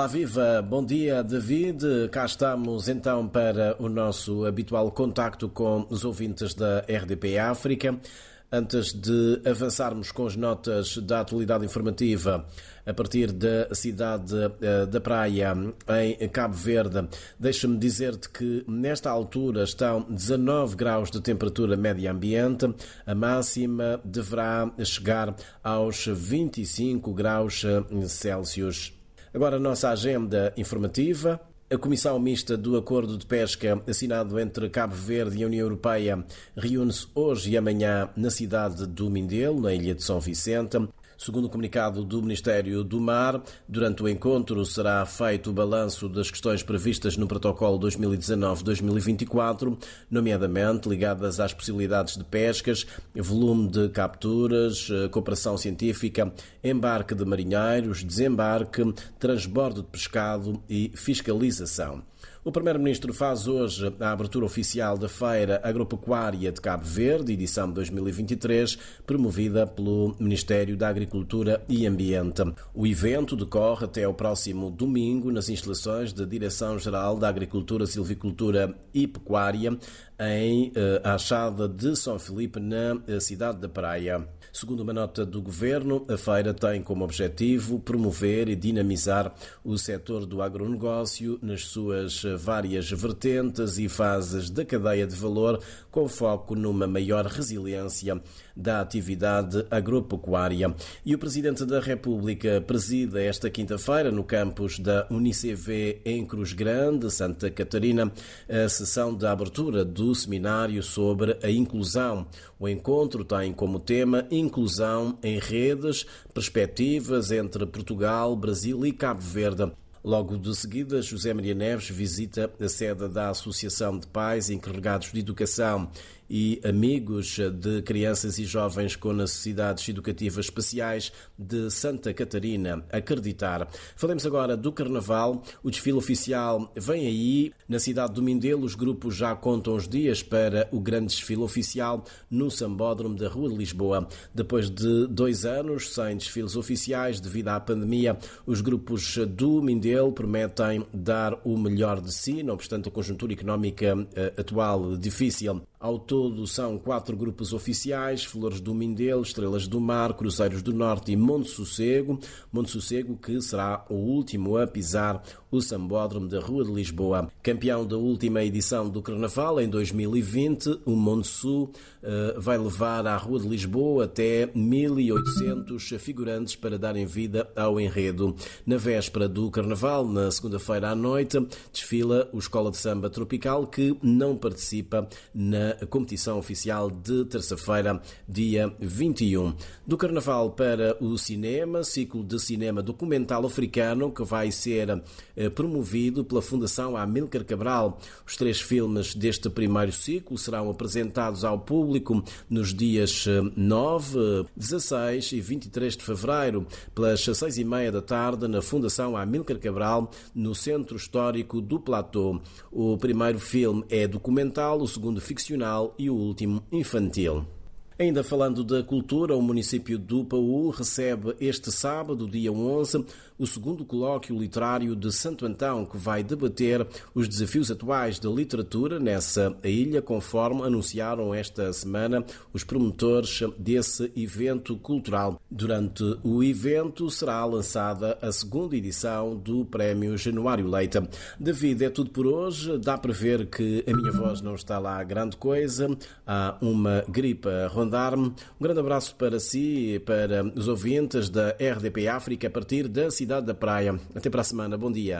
Olá, viva! Bom dia, David. Cá estamos então para o nosso habitual contacto com os ouvintes da RDP África. Antes de avançarmos com as notas da atualidade informativa a partir da cidade eh, da Praia, em Cabo Verde, deixa-me dizer-te que nesta altura estão 19 graus de temperatura média ambiente, a máxima deverá chegar aos 25 graus eh, Celsius. Agora a nossa agenda informativa. A Comissão Mista do Acordo de Pesca, assinado entre Cabo Verde e a União Europeia, reúne-se hoje e amanhã na cidade do Mindelo, na ilha de São Vicente. Segundo o comunicado do Ministério do Mar, durante o encontro será feito o balanço das questões previstas no Protocolo 2019-2024, nomeadamente ligadas às possibilidades de pescas, volume de capturas, eh, cooperação científica, embarque de marinheiros, desembarque, transbordo de pescado e fiscalização. O Primeiro-Ministro faz hoje a abertura oficial da Feira Agropecuária de Cabo Verde, edição 2023, promovida pelo Ministério da Agricultura e Ambiente. O evento decorre até o próximo domingo nas instalações da Direção-Geral da Agricultura, Silvicultura e Pecuária, em eh, Achada de São Felipe, na eh, cidade da Praia. Segundo uma nota do governo, a feira tem como objetivo promover e dinamizar o setor do agronegócio nas suas várias vertentes e fases da cadeia de valor, com foco numa maior resiliência da atividade agropecuária. E o Presidente da República presida esta quinta-feira, no campus da Unicv em Cruz Grande, Santa Catarina, a sessão de abertura do seminário sobre a inclusão. O encontro tem como tema Inclusão em Redes, Perspectivas entre Portugal, Brasil e Cabo Verde. Logo de seguida, José Maria Neves visita a sede da Associação de Pais Encarregados de Educação e amigos de crianças e jovens com necessidades educativas especiais de Santa Catarina. Acreditar. Falemos agora do Carnaval. O desfile oficial vem aí. Na cidade do Mindelo, os grupos já contam os dias para o grande desfile oficial no Sambódromo da Rua de Lisboa. Depois de dois anos sem desfiles oficiais devido à pandemia, os grupos do Mindelo prometem dar o melhor de si, não obstante a conjuntura económica eh, atual difícil. Ao todo são quatro grupos oficiais: Flores do Mindelo, Estrelas do Mar, Cruzeiros do Norte e Monte Sossego. Monte Sossego que será o último a pisar o Sambódromo da Rua de Lisboa. Campeão da última edição do Carnaval em 2020, o Monte Sul uh, vai levar à Rua de Lisboa até 1.800 figurantes para darem vida ao enredo. Na véspera do Carnaval, na segunda-feira à noite, desfila o Escola de Samba Tropical que não participa na competição oficial de terça-feira, dia 21. Do Carnaval para o cinema, ciclo de cinema documental africano que vai ser eh, promovido pela Fundação Amílcar Cabral. Os três filmes deste primeiro ciclo serão apresentados ao público nos dias 9, 16 e 23 de fevereiro, pelas 6 e meia da tarde, na Fundação Amílcar Cabral, no Centro Histórico do Platô. O primeiro filme é documental, o segundo ficcional e o último infantil. Ainda falando da cultura, o município do Paú recebe este sábado, dia 11, o segundo colóquio literário de Santo Antão, que vai debater os desafios atuais da literatura nessa ilha, conforme anunciaram esta semana os promotores desse evento cultural. Durante o evento será lançada a segunda edição do Prémio Januário Leite. David, é tudo por hoje. Dá para ver que a minha voz não está lá grande coisa. Há uma gripe rondando rondar-me. Um grande abraço para si e para os ouvintes da RDP África a partir da cidade da Praia. Até para a semana. Bom dia.